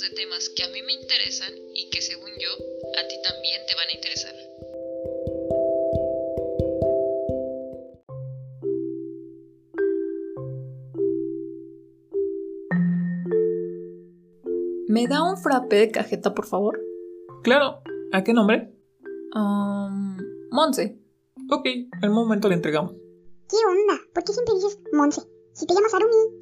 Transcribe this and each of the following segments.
de temas que a mí me interesan y que según yo, a ti también te van a interesar. ¿Me da un frappé de cajeta, por favor? Claro. ¿A qué nombre? Um, Monse. Ok, al momento le entregamos. ¿Qué onda? ¿Por qué siempre dices Monse? Si te llamas Arumi.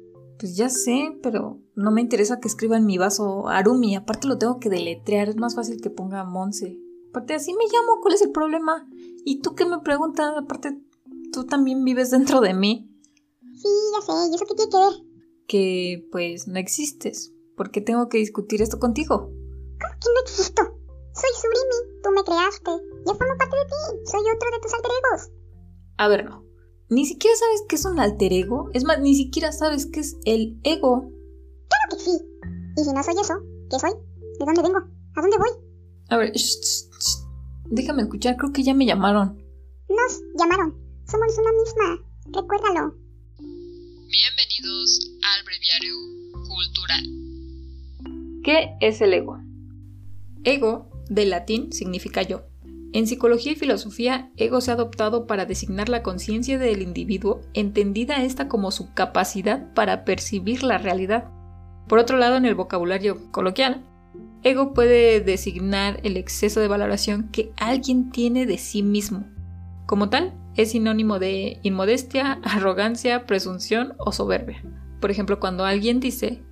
Pues ya sé, pero no me interesa que escriba en mi vaso Arumi. Aparte lo tengo que deletrear. Es más fácil que ponga Monse. Aparte así me llamo. ¿Cuál es el problema? ¿Y tú qué me preguntas? Aparte, tú también vives dentro de mí. Sí, ya sé. ¿Y eso qué tiene que ver? Que pues no existes. ¿Por qué tengo que discutir esto contigo? ¿Cómo que no existo? Soy Surimi, tú me creaste. Yo formo parte de ti, soy otro de tus alter egos. A ver, no. Ni siquiera sabes qué es un alter ego. Es más, ni siquiera sabes qué es el ego. Claro que sí. Y si no soy eso, ¿qué soy? ¿De dónde vengo? ¿A dónde voy? A ver, shh, shh, shh. déjame escuchar, creo que ya me llamaron. Nos llamaron. Somos una misma. Recuérdalo. Bienvenidos al breviario cultural. ¿Qué es el ego? Ego, del latín, significa yo. En psicología y filosofía, ego se ha adoptado para designar la conciencia del individuo, entendida esta como su capacidad para percibir la realidad. Por otro lado, en el vocabulario coloquial, ego puede designar el exceso de valoración que alguien tiene de sí mismo. Como tal, es sinónimo de inmodestia, arrogancia, presunción o soberbia. Por ejemplo, cuando alguien dice,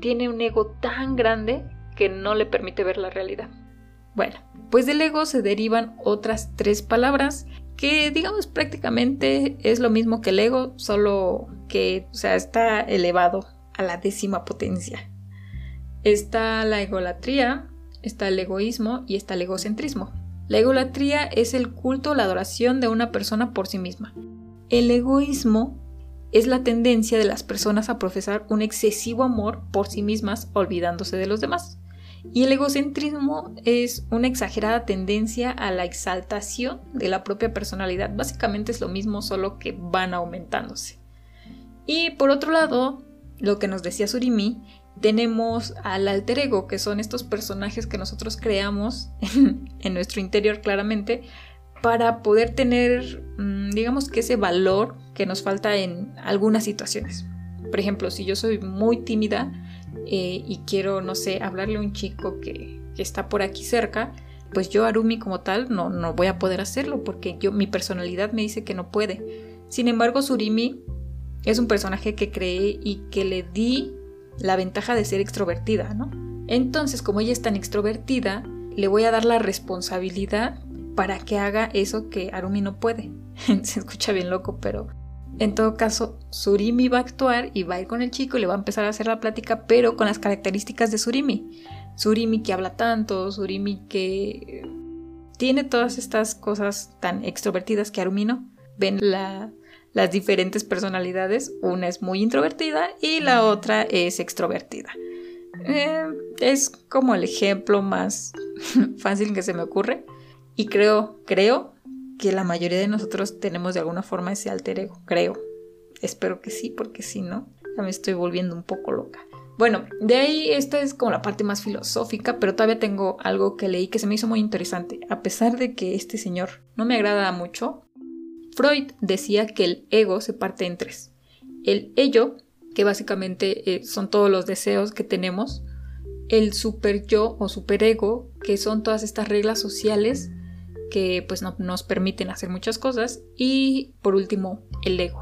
tiene un ego tan grande que no le permite ver la realidad. Bueno, pues del ego se derivan otras tres palabras que digamos prácticamente es lo mismo que el ego, solo que o sea, está elevado a la décima potencia. Está la egolatría, está el egoísmo y está el egocentrismo. La egolatría es el culto o la adoración de una persona por sí misma. El egoísmo es la tendencia de las personas a profesar un excesivo amor por sí mismas olvidándose de los demás. Y el egocentrismo es una exagerada tendencia a la exaltación de la propia personalidad. Básicamente es lo mismo, solo que van aumentándose. Y por otro lado, lo que nos decía Surimi, tenemos al alter ego, que son estos personajes que nosotros creamos en, nuestro interior claramente para poder tener, mm, digamos que ese valor que nos falta en algunas situaciones. Por ejemplo, si yo soy muy tímida eh, y quiero, no sé, hablarle a un chico que, que, está por aquí cerca, pues yo, Arumi, como tal, no, no voy a poder hacerlo porque yo, mi personalidad me dice que no puede. Sin embargo, Surimi es un personaje que creé y que le di la ventaja de ser extrovertida, ¿no? Entonces, como ella es tan extrovertida, le voy a dar la responsabilidad para que haga eso que Arumi no puede. Se escucha bien loco, pero en todo caso, Surimi va a actuar y va a ir con el chico y le va a empezar a hacer la plática, pero con las características de Surimi. Surimi que habla tanto, Surimi que tiene todas estas cosas tan extrovertidas que Arumi no. Ven la, las diferentes personalidades. Una es muy introvertida y la otra es extrovertida. Eh, es como el ejemplo más fácil que se me ocurre. Y creo, creo que la mayoría de nosotros tenemos de alguna forma ese alter ego, creo. Espero que sí, porque si no, ya me estoy volviendo un poco loca. Bueno, de ahí esta es como la parte más filosófica, pero todavía tengo algo que leí que se me hizo muy interesante. A pesar de que este señor no me agrada mucho, Freud decía que el ego se parte en tres. El ello, que básicamente eh, son todos los deseos que tenemos, el super yo o superego, que son todas estas reglas sociales que pues no, nos permiten hacer muchas cosas y por último el ego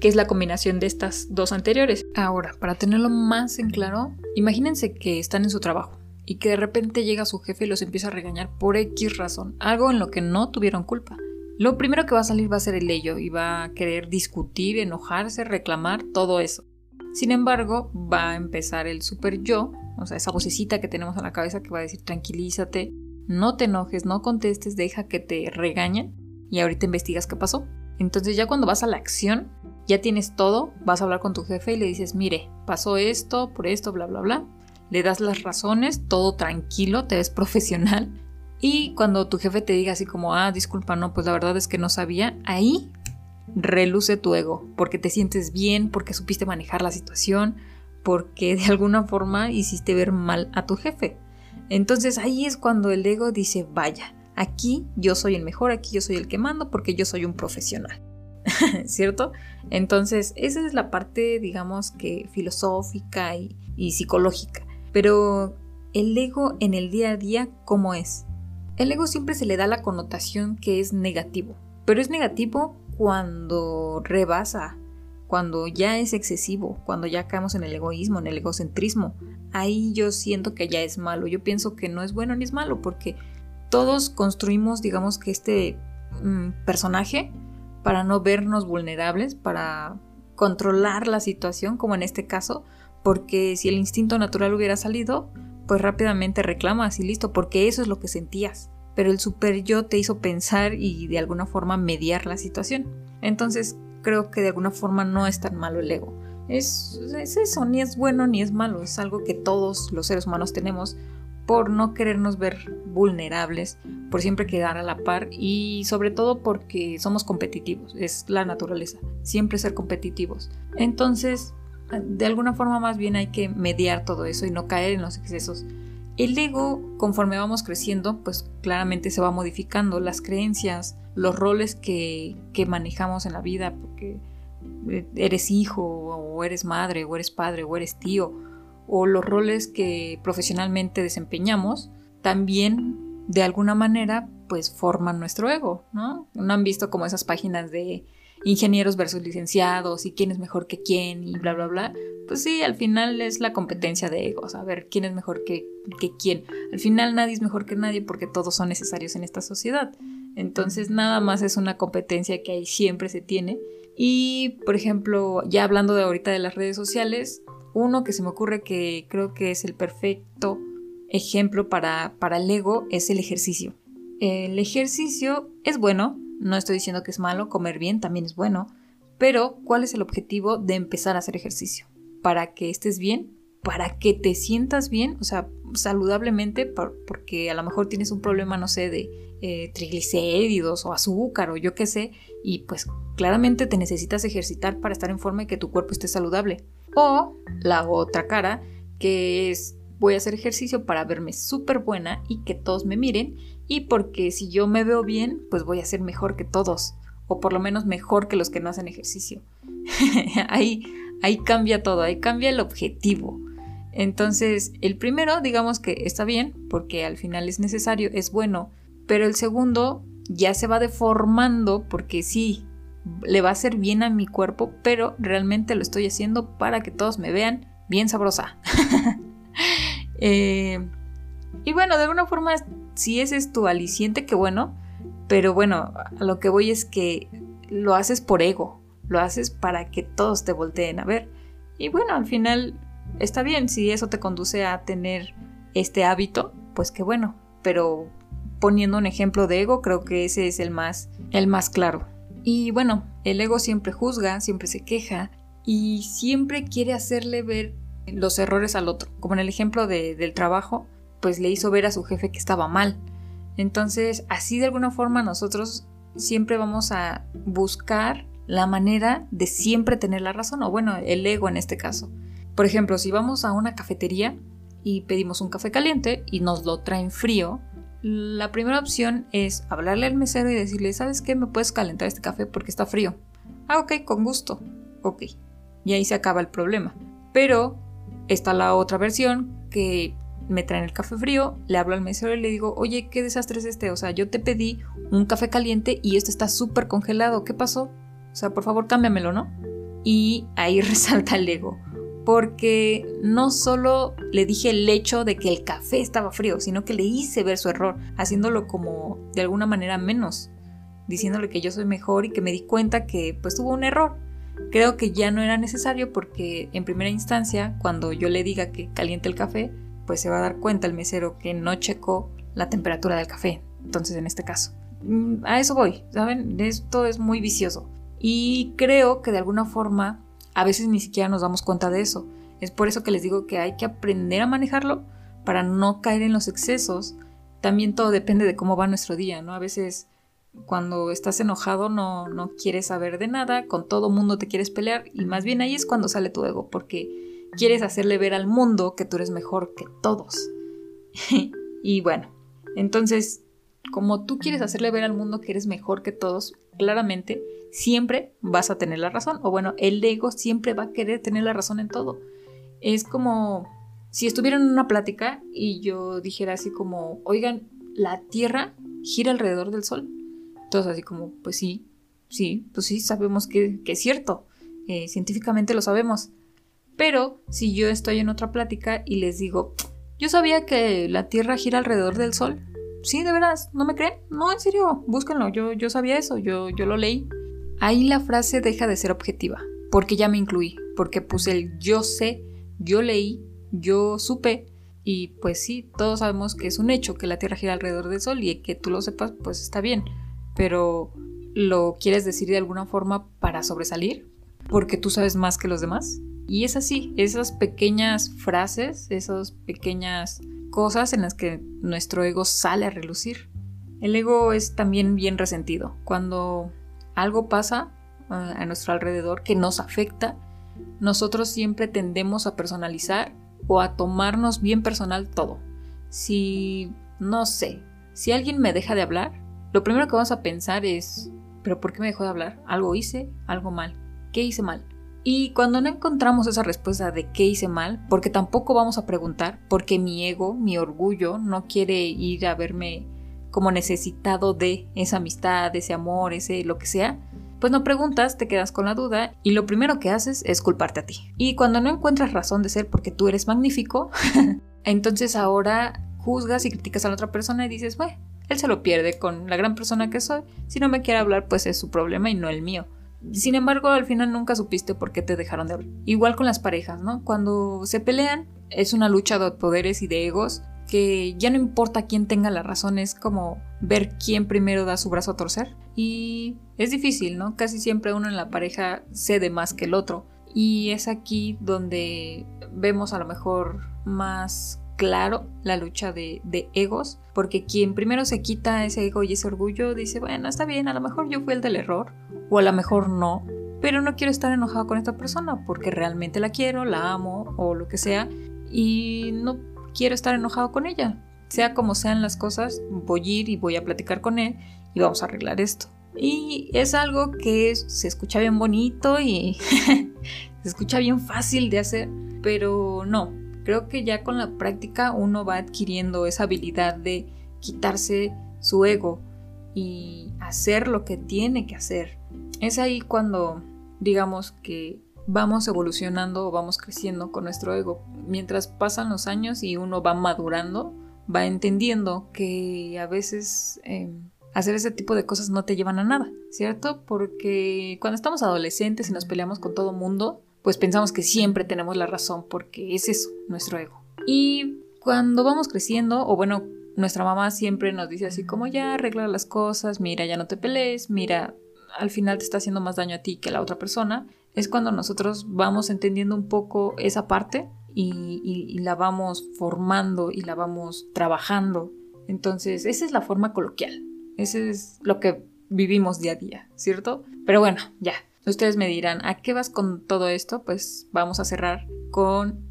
que es la combinación de estas dos anteriores. Ahora, para tenerlo más en claro, imagínense que están en su trabajo y que de repente llega su jefe y los empieza a regañar por X razón, algo en lo que no tuvieron culpa. Lo primero que va a salir va a ser el ello y va a querer discutir, enojarse, reclamar, todo eso. Sin embargo, va a empezar el super yo, o sea, esa vocecita que tenemos en la cabeza que va a decir tranquilízate, no te enojes, no contestes, deja que te regañen y ahorita investigas qué pasó. Entonces ya cuando vas a la acción, ya tienes todo, vas a hablar con tu jefe y le dices, mire, pasó esto, por esto, bla, bla, bla. Le das las razones, todo tranquilo, te ves profesional. Y cuando tu jefe te diga así como, ah, disculpa, no, pues la verdad es que no sabía, ahí reluce tu ego, porque te sientes bien, porque supiste manejar la situación, porque de alguna forma hiciste ver mal a tu jefe. Entonces ahí es cuando el ego dice, vaya, aquí yo soy el mejor, aquí yo soy el que mando porque yo soy un profesional. ¿Cierto? Entonces esa es la parte, digamos que filosófica y, psicológica. Pero el ego en el día a día, ¿cómo es? El ego siempre se le da la connotación que es negativo, pero es negativo cuando rebasa, cuando ya es excesivo, cuando ya caemos en el egoísmo, en el egocentrismo. Ahí yo siento que ya es malo. Yo pienso que no es bueno ni es malo porque todos construimos, digamos que este mm, personaje para no vernos vulnerables, para controlar la situación, como en este caso, porque si el instinto natural hubiera salido, pues rápidamente reclamas y listo, porque eso es lo que sentías. Pero el super yo te hizo pensar y de alguna forma mediar la situación. Entonces creo que de alguna forma no es tan malo el ego. Es, es eso, ni es bueno ni es malo, es algo que todos los seres humanos tenemos por no querernos ver vulnerables, por siempre quedar a la par y sobre todo porque somos competitivos, es la naturaleza, siempre ser competitivos. Entonces, de alguna forma más bien hay que mediar todo eso y no caer en los excesos. El ego, conforme vamos creciendo, pues claramente se va modificando las creencias, los roles que, que manejamos en la vida, porque eres hijo o eres madre o eres padre o eres tío, o los roles que profesionalmente desempeñamos, también de alguna manera pues forman nuestro ego, ¿no? ¿No han visto como esas páginas de ingenieros versus licenciados y quién es mejor que quién y bla, bla, bla. Pues sí, al final es la competencia de egos, a ver quién es mejor que, que quién. Al final nadie es mejor que nadie porque todos son necesarios en esta sociedad. Entonces nada más es una competencia que ahí siempre se tiene. Y, por ejemplo, ya hablando de ahorita de las redes sociales, uno que se me ocurre que creo que es el perfecto ejemplo para, para el ego es el ejercicio. El ejercicio es bueno, no estoy diciendo que es malo, comer bien también es bueno, pero ¿cuál es el objetivo de empezar a hacer ejercicio? Para que estés bien, para que te sientas bien, o sea, saludablemente, porque a lo mejor tienes un problema, no sé, de eh, triglicéridos o azúcar o yo qué sé, y pues claramente te necesitas ejercitar para estar en forma y que tu cuerpo esté saludable. O la otra cara, que es voy a hacer ejercicio para verme súper buena y que todos me miren y porque si yo me veo bien, pues voy a ser mejor que todos, o por lo menos mejor que los que no hacen ejercicio. ahí, ahí cambia todo, ahí cambia el objetivo. Entonces, el primero, digamos que está bien, porque al final es necesario, es bueno, pero el segundo ya se va deformando porque sí, le va a hacer bien a mi cuerpo, pero realmente lo estoy haciendo para que todos me vean bien sabrosa. eh, y bueno, de alguna forma, si ese es tu aliciente, qué bueno. Pero bueno, a lo que voy es que lo haces por ego. Lo haces para que todos te volteen a ver. Y bueno, al final está bien. Si eso te conduce a tener este hábito, pues qué bueno. Pero poniendo un ejemplo de ego, creo que ese es el más, el más claro. Y bueno, el ego siempre juzga, siempre se queja y siempre quiere hacerle ver los errores al otro. Como en el ejemplo del trabajo, pues le hizo ver a su jefe que estaba mal. Entonces, así de alguna forma nosotros siempre vamos a buscar la manera de siempre tener la razón, o bueno, el ego en este caso. Por ejemplo, si vamos a una cafetería y pedimos un café caliente y nos lo traen frío, la primera opción es hablarle al mesero y decirle, ¿sabes qué? ¿Me puedes calentar este café porque está frío? Ah, ok, con gusto. Ok. Y ahí se acaba el problema. Pero está la otra versión que me traen el café frío, le hablo al mesero y le digo, oye, ¿qué desastre es este? O sea, yo te pedí un café caliente y este está súper congelado, ¿qué pasó? O sea, por favor, cámbiamelo, ¿no? Y ahí resalta el ego, porque no solo le dije el hecho de que el café estaba frío, sino que le hice ver su error, haciéndolo como de alguna manera menos, diciéndole que yo soy mejor y que me di cuenta que pues tuvo un error. Creo que ya no era necesario porque en primera instancia, cuando yo le diga que caliente el café, pues se va a dar cuenta el mesero que no checó la temperatura del café. Entonces, en este caso. Mm, a eso voy, ¿saben? Esto es muy vicioso. Y creo que de alguna forma a veces ni siquiera nos damos cuenta de eso. Es por eso que les digo que hay que aprender a manejarlo para no caer en los excesos. También todo depende de cómo va nuestro día, ¿no? A veces cuando estás enojado no, no quieres saber de nada, con todo mundo te quieres pelear y más bien ahí es cuando sale tu ego, porque quieres hacerle ver al mundo que tú eres mejor que todos. y bueno, entonces, como tú quieres hacerle ver al mundo que eres mejor que todos, claramente siempre vas a tener la razón. O bueno, el ego siempre va a querer tener la razón en todo. Es como si estuviera en una plática y yo dijera así como, oigan, la Tierra gira alrededor del Sol. Todos así como, pues sí, sí, pues sí, sabemos que, es cierto. Eh, científicamente lo sabemos. Pero si yo estoy en otra plática y les digo, yo sabía que la Tierra gira alrededor del Sol. Sí, de veras, ¿no me creen? No, en serio, búsquenlo, yo, yo sabía eso, yo, yo lo leí. Ahí la frase deja de ser objetiva, porque ya me incluí, porque puse el yo sé, yo leí, yo supe, y pues sí, todos sabemos que es un hecho que la Tierra gira alrededor del Sol y que tú lo sepas, pues está bien, pero ¿lo quieres decir de alguna forma para sobresalir? Porque tú sabes más que los demás. Y es así, esas pequeñas frases, esas pequeñas cosas en las que nuestro ego sale a relucir. El ego es también bien resentido. Cuando algo pasa eh, a nuestro alrededor que nos afecta, nosotros siempre tendemos a personalizar o a tomarnos bien personal todo. Si, no sé, si alguien me deja de hablar, lo primero que vamos a pensar es, ¿pero por qué me dejó de hablar? ¿Algo hice? ¿Algo mal? ¿Qué hice mal? Y cuando no encontramos esa respuesta de qué hice mal, porque tampoco vamos a preguntar, porque mi ego, mi orgullo, no quiere ir a verme como necesitado de esa amistad, ese amor, ese lo que sea, pues no preguntas, te quedas con la duda y lo primero que haces es culparte a ti. Y cuando no encuentras razón de ser porque tú eres magnífico, entonces ahora juzgas y criticas a la otra persona y dices, bueno, él se lo pierde con la gran persona que soy, si no me quiere hablar pues es su problema y no el mío. Sin embargo, al final nunca supiste por qué te dejaron de hablar. Igual con las parejas, ¿no? Cuando se pelean, es una lucha de poderes y de egos que ya no importa quién tenga la razón, es como ver quién primero da su brazo a torcer. Y es difícil, ¿no? Casi siempre uno en la pareja cede más que el otro. Y es aquí donde vemos a lo mejor más claro la lucha de, egos, porque quien primero se quita ese ego y ese orgullo dice, bueno, está bien, a lo mejor yo fui el del error, o a lo mejor no, pero no quiero estar enojado con esta persona porque realmente la quiero, la amo o lo que sea, y no quiero estar enojado con ella. Sea como sean las cosas, voy a ir y voy a platicar con él y vamos a arreglar esto. Y es algo que se escucha bien bonito y se escucha bien fácil de hacer, pero no, Creo que ya con la práctica uno va adquiriendo esa habilidad de quitarse su ego y hacer lo que tiene que hacer. Es ahí cuando digamos que vamos evolucionando o vamos creciendo con nuestro ego. Mientras pasan los años y uno va madurando, va entendiendo que a veces em, hacer ese tipo de cosas no te llevan a nada, ¿cierto? Porque cuando estamos adolescentes y nos peleamos con todo mundo, pues pensamos que siempre tenemos la razón porque es eso, nuestro ego. Y cuando vamos creciendo, o bueno, nuestra mamá siempre nos dice así como ya arregla las cosas, mira, ya no te pelees, mira, al final te está haciendo más daño a ti que a la otra persona, es cuando nosotros vamos entendiendo un poco esa parte y, la vamos formando y la vamos trabajando. Entonces, esa es la forma coloquial, ese es lo que vivimos día a día, ¿cierto? Pero bueno, ya, Ustedes me dirán, ¿a qué vas con todo esto? Pues vamos a cerrar con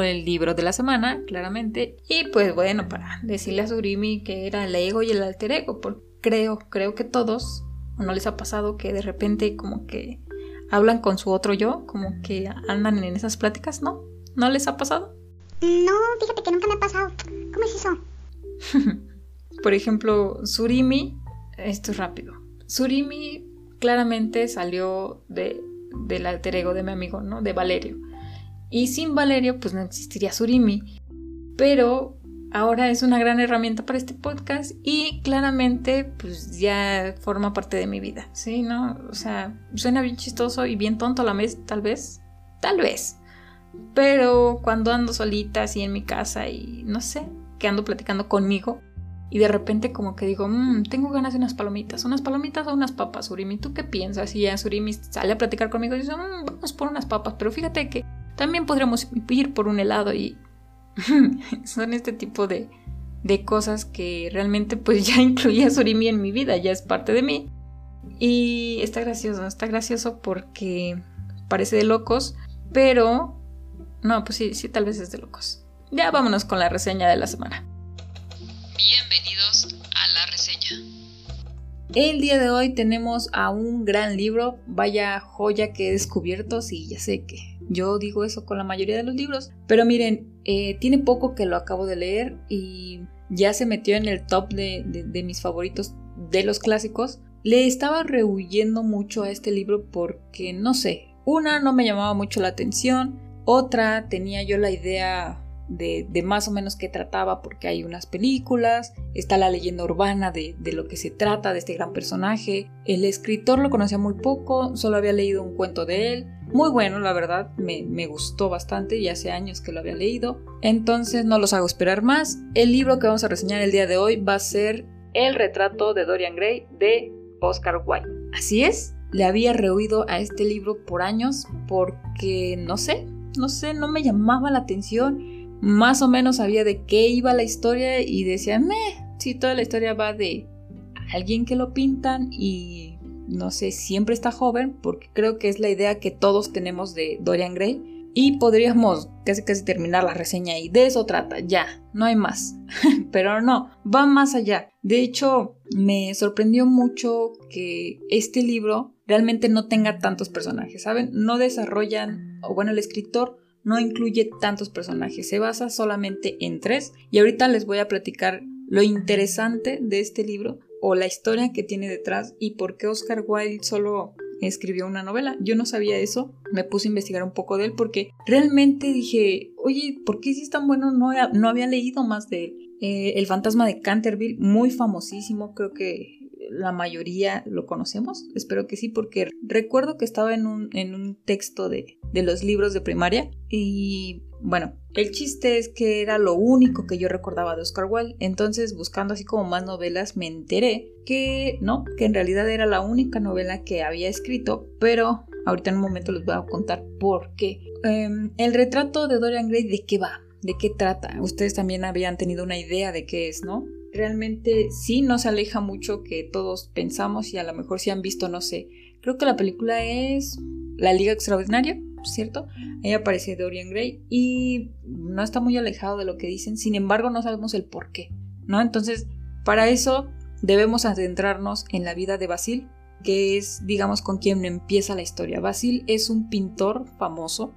el libro de la semana, claramente. Y pues bueno, para decirle a Surimi que era el ego y el alter ego, porque creo, creo que todos, no les ha pasado que de repente como que hablan con su otro yo, como que andan en esas pláticas, ¿no? ¿No les ha pasado? No, fíjate que nunca me ha pasado. ¿Cómo es eso? Por ejemplo, Surimi, esto es rápido. Surimi claramente salió de, del alter ego de mi amigo, ¿no? De Valerio. Y sin Valerio, pues no existiría Surimi. Pero ahora es una gran herramienta para este podcast y claramente, pues ya forma parte de mi vida, ¿sí? ¿No? O sea, suena bien chistoso y bien tonto a la vez, tal vez. Tal vez. Pero cuando ando solita así en mi casa y no sé, que ando platicando conmigo, y de repente como que digo, mmm, tengo ganas de unas palomitas, unas palomitas o unas papas, Surimi, ¿tú qué piensas? Y ya Surimi sale a platicar conmigo y dice, mmm, vamos por unas papas, pero fíjate que también podríamos ir por un helado y son este tipo de, de cosas que realmente pues ya incluía Surimi en mi vida, ya es parte de mí. Y está gracioso, está gracioso porque parece de locos, pero No, pues sí, sí, tal vez es de locos. Ya vámonos con la reseña de la semana. Bienvenidos a la reseña. El día de hoy tenemos a un gran libro, vaya joya que he descubierto, sí, ya sé que yo digo eso con la mayoría de los libros, pero miren, eh, tiene poco que lo acabo de leer y ya se metió en el top de, de mis favoritos de los clásicos. Le estaba rehuyendo mucho a este libro porque, no sé, una no me llamaba mucho la atención, otra tenía yo la idea de, más o menos qué trataba porque hay unas películas, está la leyenda urbana de, lo que se trata de este gran personaje. El escritor lo conocía muy poco, solo había leído un cuento de él. Muy bueno, la verdad, me, me gustó bastante y hace años que lo había leído. Entonces no los hago esperar más. El libro que vamos a reseñar el día de hoy va a ser El retrato de Dorian Gray de Oscar Wilde. Así es, le había rehuido a este libro por años porque, no sé, no sé, no me llamaba la atención más o menos sabía de qué iba la historia y decía, meh, si toda la historia va de alguien que lo pintan y no sé, siempre está joven, porque creo que es la idea que todos tenemos de Dorian Gray. Y podríamos casi casi terminar la reseña y de eso trata, ya, no hay más. Pero no, va más allá. De hecho, me sorprendió mucho que este libro realmente no tenga tantos personajes, ¿saben? No desarrollan, o bueno, el escritor no incluye tantos personajes, se basa solamente en tres y ahorita les voy a platicar lo interesante de este libro o la historia que tiene detrás y por qué Oscar Wilde solo escribió una novela. Yo no sabía eso, me puse a investigar un poco de él porque realmente dije, oye, ¿por qué si es tan bueno? No, no había leído más de él. Eh, el fantasma de Canterville, muy famosísimo, creo que la mayoría lo conocemos, espero que sí, porque recuerdo que estaba en un, en un texto de, de los libros de primaria y bueno, el chiste es que era lo único que yo recordaba de Oscar Wilde, entonces buscando así como más novelas me enteré que no, que en realidad era la única novela que había escrito, pero ahorita en un momento les voy a contar por qué. Em, el retrato de Dorian Gray, ¿de qué va? ¿De qué trata? Ustedes también habían tenido una idea de qué es, ¿no? realmente sí no se aleja mucho que todos pensamos y a lo mejor si han visto, no sé, creo que la película es La Liga Extraordinaria, ¿cierto? Ahí aparece Dorian Gray y no está muy alejado de lo que dicen, sin embargo no sabemos el por qué, ¿no? Entonces, para eso debemos adentrarnos en la vida de Basil, que es, digamos, con quien empieza la historia. Basil es un pintor famoso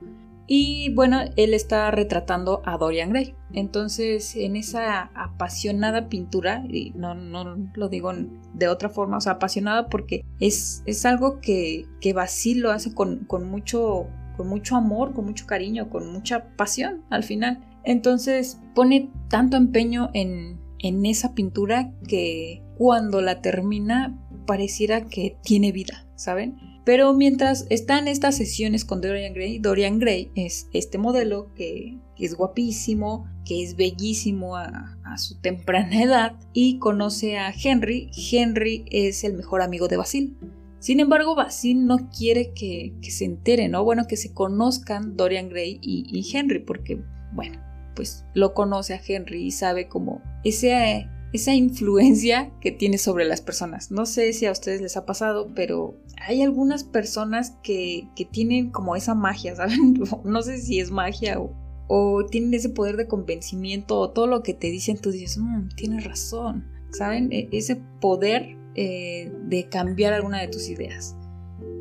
y bueno, él está retratando a Dorian Gray. Entonces, en esa apasionada pintura, y no, no lo digo de otra forma, o sea, apasionada porque es, es algo que, que Basil lo hace con, con, mucho, con mucho amor, con mucho cariño, con mucha pasión al final. Entonces, pone tanto empeño en, en esa pintura que cuando la termina pareciera que tiene vida, ¿saben? Pero mientras están estas sesiones con Dorian Gray, Dorian Gray es este modelo que, es guapísimo, que es bellísimo a, su temprana edad y conoce a Henry. Henry es el mejor amigo de Basil. Sin embargo, Basil no quiere que, se enteren, ¿no? Bueno, que se conozcan Dorian Gray y, Henry, porque, bueno, pues lo conoce a Henry y sabe como esa influencia que tiene sobre las personas. No sé si a ustedes les ha pasado, pero hay algunas personas que, tienen como esa magia, ¿saben? No sé si es magia o, tienen ese poder de convencimiento o todo lo que te dicen, tú dices, mmm, tienes razón, ¿saben? E, ese poder eh, de cambiar alguna de tus ideas.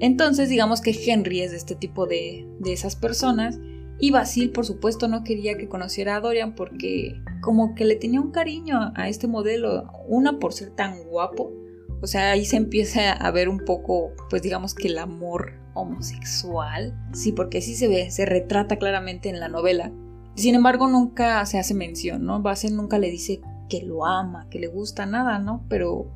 Entonces, digamos que Henry es de este tipo de, de esas personas y Basil, por supuesto, no quería que conociera a Dorian porque como que le tenía un cariño a este modelo, una por ser tan guapo. O sea, ahí se empieza a ver un poco, pues digamos que el amor homosexual. Sí, porque sí se ve, se retrata claramente en la novela. Sin embargo, nunca se hace mención, ¿no? Basil nunca le dice que lo ama, que le gusta nada, ¿no? Pero,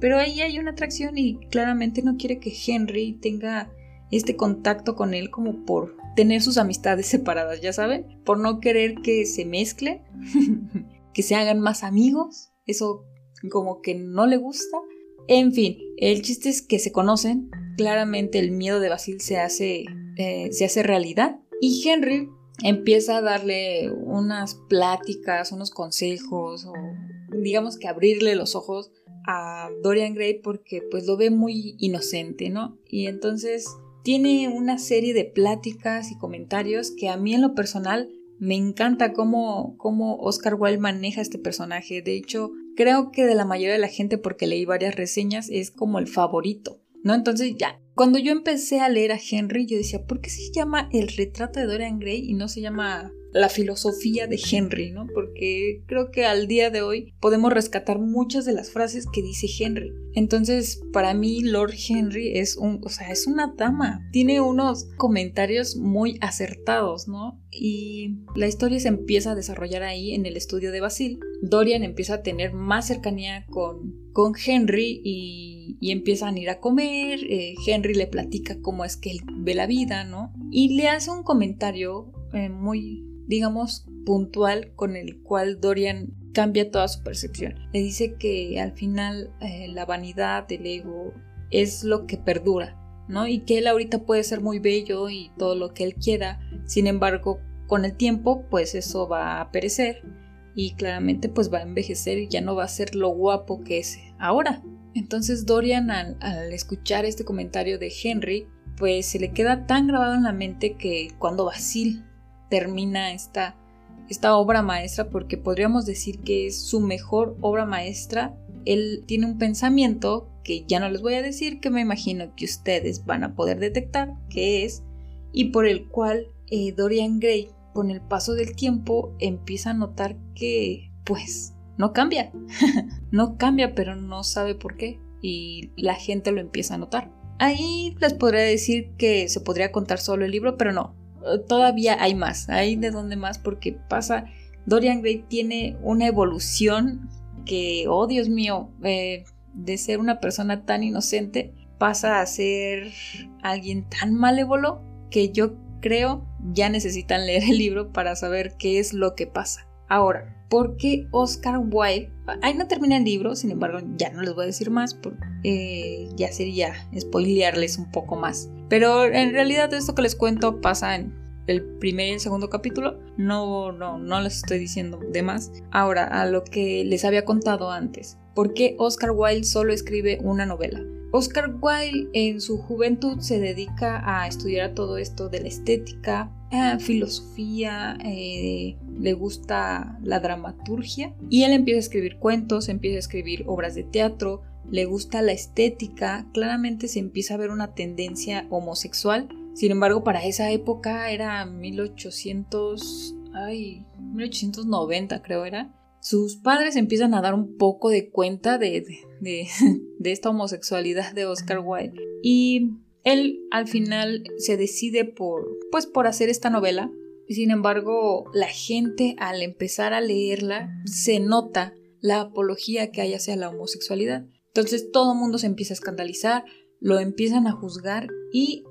pero ahí hay una atracción y claramente no quiere que Henry tenga este contacto con él como por tener sus amistades separadas, ya saben, por no querer que se mezclen, que se hagan más amigos, eso como que no le gusta. En fin, el chiste es que se conocen, claramente el miedo de Basil se hace, eh, se hace realidad y Henry empieza a darle unas pláticas, unos consejos o digamos que abrirle los ojos a Dorian Gray porque pues lo ve muy inocente, ¿no? Y entonces tiene una serie de pláticas y comentarios que a mí en lo personal me encanta cómo, cómo Oscar Wilde maneja este personaje. De hecho, creo que de la mayoría de la gente, porque leí varias reseñas, es como el favorito. ¿No? Entonces ya, cuando yo empecé a leer a Henry, yo decía, ¿por qué se llama El retrato de Dorian Gray y no se llama la filosofía de Henry, ¿no? Porque creo que al día de hoy podemos rescatar muchas de las frases que dice Henry. Entonces, para mí Lord Henry es un, o sea, es una dama. Tiene unos comentarios muy acertados, ¿no? Y la historia se empieza a desarrollar ahí en el estudio de Basil. Dorian empieza a tener más cercanía con, con Henry y, y empiezan a ir a comer. Eh, Henry le platica cómo es que él ve la vida, ¿no? Y le hace un comentario eh, muy digamos, puntual con el cual Dorian cambia toda su percepción. Le dice que al final eh, la vanidad, el ego, es lo que perdura, ¿no? Y que él ahorita puede ser muy bello y todo lo que él quiera, sin embargo, con el tiempo, pues eso va a perecer y claramente pues va a envejecer y ya no va a ser lo guapo que es ahora. Entonces Dorian al, escuchar este comentario de Henry, pues se le queda tan grabado en la mente que cuando Basil termina esta, esta obra maestra porque podríamos decir que es su mejor obra maestra. Él tiene un pensamiento que ya no les voy a decir, que me imagino que ustedes van a poder detectar qué es, y por el cual eh, Dorian Gray, con el paso del tiempo, empieza a notar que, pues, no cambia. no cambia, pero no sabe por qué, y la gente lo empieza a notar. Ahí les podría decir que se podría contar solo el libro, pero no, todavía hay más, hay de dónde más porque pasa, Dorian Gray tiene una evolución que, oh Dios mío, eh, de ser una persona tan inocente pasa a ser alguien tan malévolo que yo creo ya necesitan leer el libro para saber qué es lo que pasa. Ahora, ¿por qué Oscar Wilde? Ahí no termina el libro, sin embargo, ya no les voy a decir más, porque eh, ya sería spoilearles un poco más. Pero en realidad esto que les cuento pasa en el primer y el segundo capítulo. No, no, no les estoy diciendo de más. Ahora, a lo que les había contado antes. ¿Por qué Oscar Wilde solo escribe una novela? Oscar Wilde en su juventud se dedica a estudiar todo esto de la estética, filosofía, eh, le gusta la dramaturgia y él empieza a escribir cuentos, empieza a escribir obras de teatro, le gusta la estética, claramente se empieza a ver una tendencia homosexual. Sin embargo, para esa época era 1800, ay, 1890 creo era. Sus padres empiezan a dar un poco de cuenta de, de esta homosexualidad de Oscar Wilde y él al final se decide por, pues, por hacer esta novela. Sin embargo, la gente al empezar a leerla se nota la apología que hay hacia la homosexualidad. Entonces todo el mundo se empieza a escandalizar, lo empiezan a juzgar y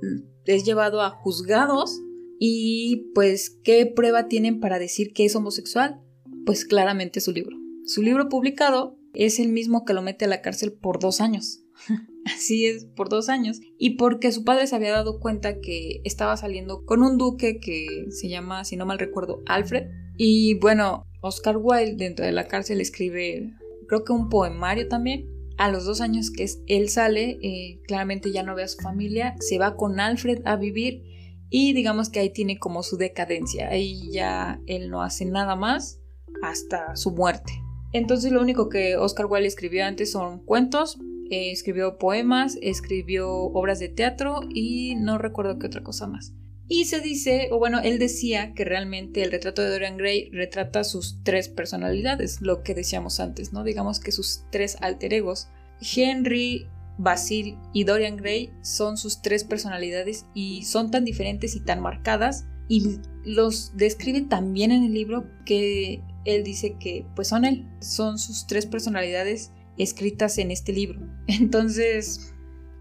es llevado a juzgados y pues ¿qué prueba tienen para decir que es homosexual? Pues claramente su libro. Su libro publicado es el mismo que lo mete a la cárcel por dos años. Así es, por dos años. Y porque su padre se había dado cuenta que estaba saliendo con un duque que se llama, si no mal recuerdo, Alfred. Y bueno, Oscar Wilde dentro de la cárcel escribe, creo que un poemario también, a los dos años que él sale, eh, claramente ya no ve a su familia, se va con Alfred a vivir y digamos que ahí tiene como su decadencia, ahí ya él no hace nada más hasta su muerte. Entonces lo único que Oscar Wilde escribió antes son cuentos, eh, escribió poemas, escribió obras de teatro y no recuerdo qué otra cosa más. Y se dice, o bueno, él decía que realmente el retrato de Dorian Gray retrata sus tres personalidades, lo que decíamos antes, ¿no? Digamos que sus tres alter egos. Henry, Basil y Dorian Gray son sus tres personalidades y son tan diferentes y tan marcadas y los describe tan bien en el libro que él dice que pues son él, son sus tres personalidades escritas en este libro. Entonces,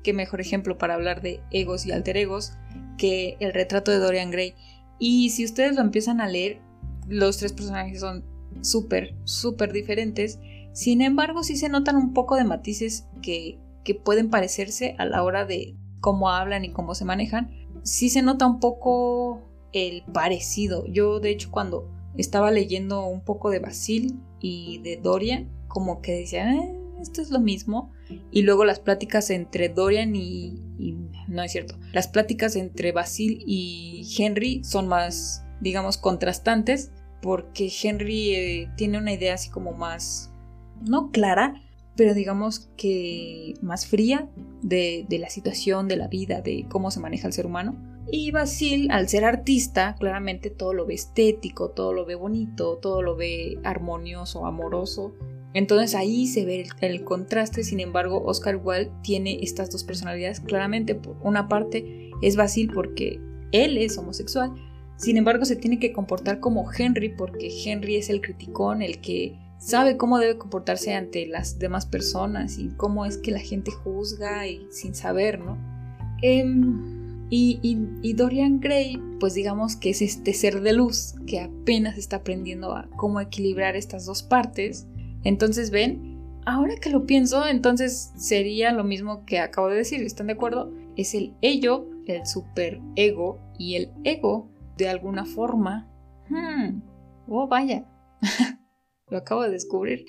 qué mejor ejemplo para hablar de egos y alter egos que el retrato de Dorian Gray. Y si ustedes lo empiezan a leer, los tres personajes son súper, súper diferentes. Sin embargo, sí se notan un poco de matices que, que pueden parecerse a la hora de cómo hablan y cómo se manejan. Sí se nota un poco el parecido. Yo, de hecho, cuando estaba leyendo un poco de Basil y de Dorian, como que decía, eh, esto es lo mismo. Y luego las pláticas entre Dorian y, y no es cierto. Las pláticas entre Basil y Henry son más, digamos, contrastantes porque Henry eh, tiene una idea así como más, no clara, pero digamos que más fría de, de, la situación, de la vida, de cómo se maneja el ser humano. Y Basil, al ser artista, claramente todo lo ve estético, todo lo ve bonito, todo lo ve armonioso, amoroso. Entonces ahí se ve el, contraste, sin embargo, Oscar Wilde tiene estas dos personalidades. Claramente, por una parte es Basil porque él es homosexual, sin embargo se tiene que comportar como Henry porque Henry es el criticón, el que sabe cómo debe comportarse ante las demás personas y cómo es que la gente juzga y sin saber, ¿no? Em, y, Dorian Gray, pues digamos que es este ser de luz que apenas está aprendiendo a cómo equilibrar estas dos partes. Entonces, ven, ahora que lo pienso, entonces sería lo mismo que acabo de decir, ¿están de acuerdo? Es el ello, el super ego y el ego, de alguna forma. Hmm, oh, vaya. Lo acabo de descubrir.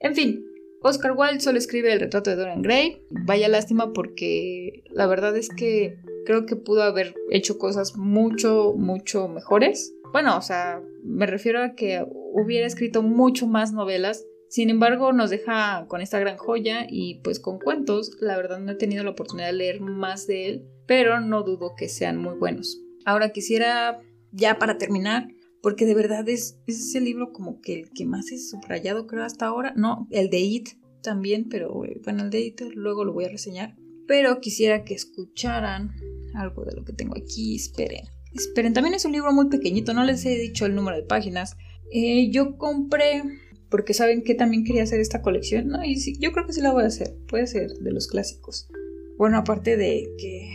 En fin, Oscar Wilde solo escribe el retrato de Dorian Gray. Vaya lástima porque la verdad es que creo que pudo haber hecho cosas mucho, mucho mejores. Bueno, o sea, me refiero a que hubiera escrito mucho más novelas. Sin embargo, nos deja con esta gran joya y pues con cuentos. La verdad no he tenido la oportunidad de leer más de él, pero no dudo que sean muy buenos. Ahora quisiera, ya para terminar, porque de verdad es, ese libro como que el que más es subrayado creo hasta ahora. No, el de It también, pero eh, bueno, el de It luego lo voy a reseñar. Pero quisiera que escucharan algo de lo que tengo aquí. Esperen. Esperen, también es un libro muy pequeñito, no les he dicho el número de páginas. Eh, yo compré, porque saben que también quería hacer esta colección, ¿no? Y sí, yo creo que sí la voy a hacer, puede ser de los clásicos. Bueno, aparte de que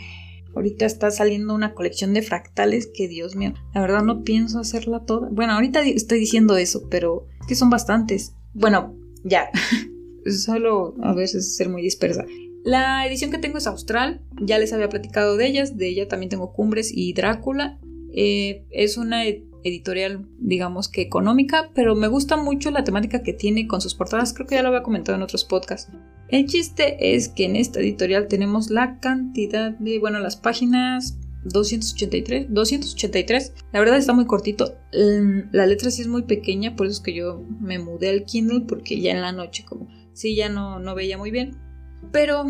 Ahorita está saliendo una colección de fractales que, Dios mío, la verdad no pienso hacerla toda. Bueno, ahorita estoy diciendo eso, pero es que son bastantes. Bueno, ya. Solo a veces ser muy dispersa. La edición que tengo es austral, ya les había platicado de ellas, de ella también tengo Cumbres y Drácula. Eh, es una editorial, digamos que económica, pero me gusta mucho la temática que tiene con sus portadas, creo que ya lo había comentado en otros podcasts. El chiste es que en esta editorial tenemos la cantidad de, bueno, las páginas 283, 283. La verdad está muy cortito. La letra sí es muy pequeña, por eso es que yo me mudé al Kindle porque ya en la noche como sí ya no, no veía muy bien. Pero,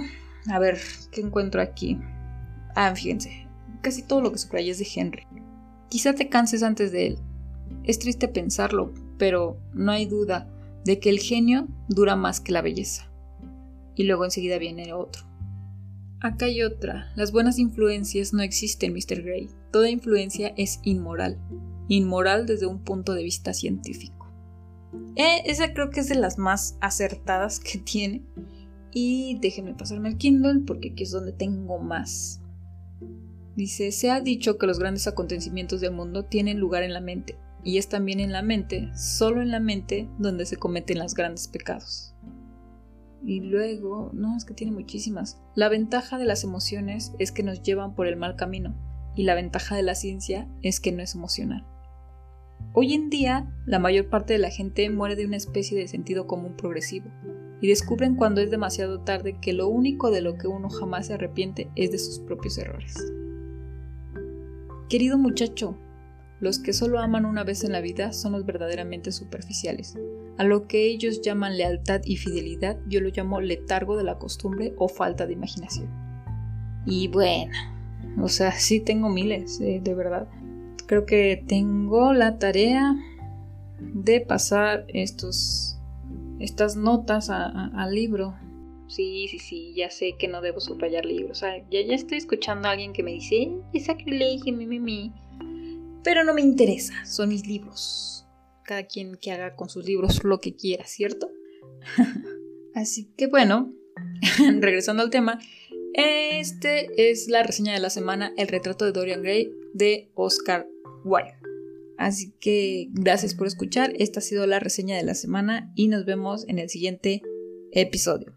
a ver, ¿qué encuentro aquí? Ah, fíjense, casi todo lo que subrayé es de Henry. Quizá te canses antes de él. Es triste pensarlo, pero no hay duda de que el genio dura más que la belleza. Y luego enseguida viene otro. Acá hay otra. Las buenas influencias no existen, Mr. Gray. Toda influencia es inmoral. Inmoral desde un punto de vista científico. Eh, esa creo que es de las más acertadas que tiene. Y déjenme pasarme al Kindle porque aquí es donde tengo más. Dice, se ha dicho que los grandes acontecimientos del mundo tienen lugar en la mente, y es también en la mente, solo en la mente, donde se cometen los grandes pecados. Y luego, no, es que tiene muchísimas. La ventaja de las emociones es que nos llevan por el mal camino, y la ventaja de la ciencia es que no es emocional. Hoy en día, la mayor parte de la gente muere de una especie de sentido común progresivo, y descubren cuando es demasiado tarde que lo único de lo que uno jamás se arrepiente es de sus propios errores. Querido muchacho, los que solo aman una vez en la vida son los verdaderamente superficiales. A lo que ellos llaman lealtad y fidelidad, yo lo llamo letargo de la costumbre o falta de imaginación. Y bueno, o sea, sí tengo miles, eh, de verdad. Creo que tengo la tarea de pasar estos, estas notas al libro Sí, sí, sí, ya sé que no debo subrayar libros. Ya, ya estoy escuchando a alguien que me dice, es sacrilegio, mi, mi, mi. Pero no me interesa, son mis libros. Cada quien que haga con sus libros lo que quiera, ¿cierto? Así que bueno, regresando al tema, este es la reseña de la semana, el retrato de Dorian Gray de Oscar Wilde. Así que gracias por escuchar, esta ha sido la reseña de la semana y nos vemos en el siguiente episodio.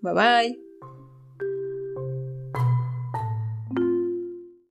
Bye bye.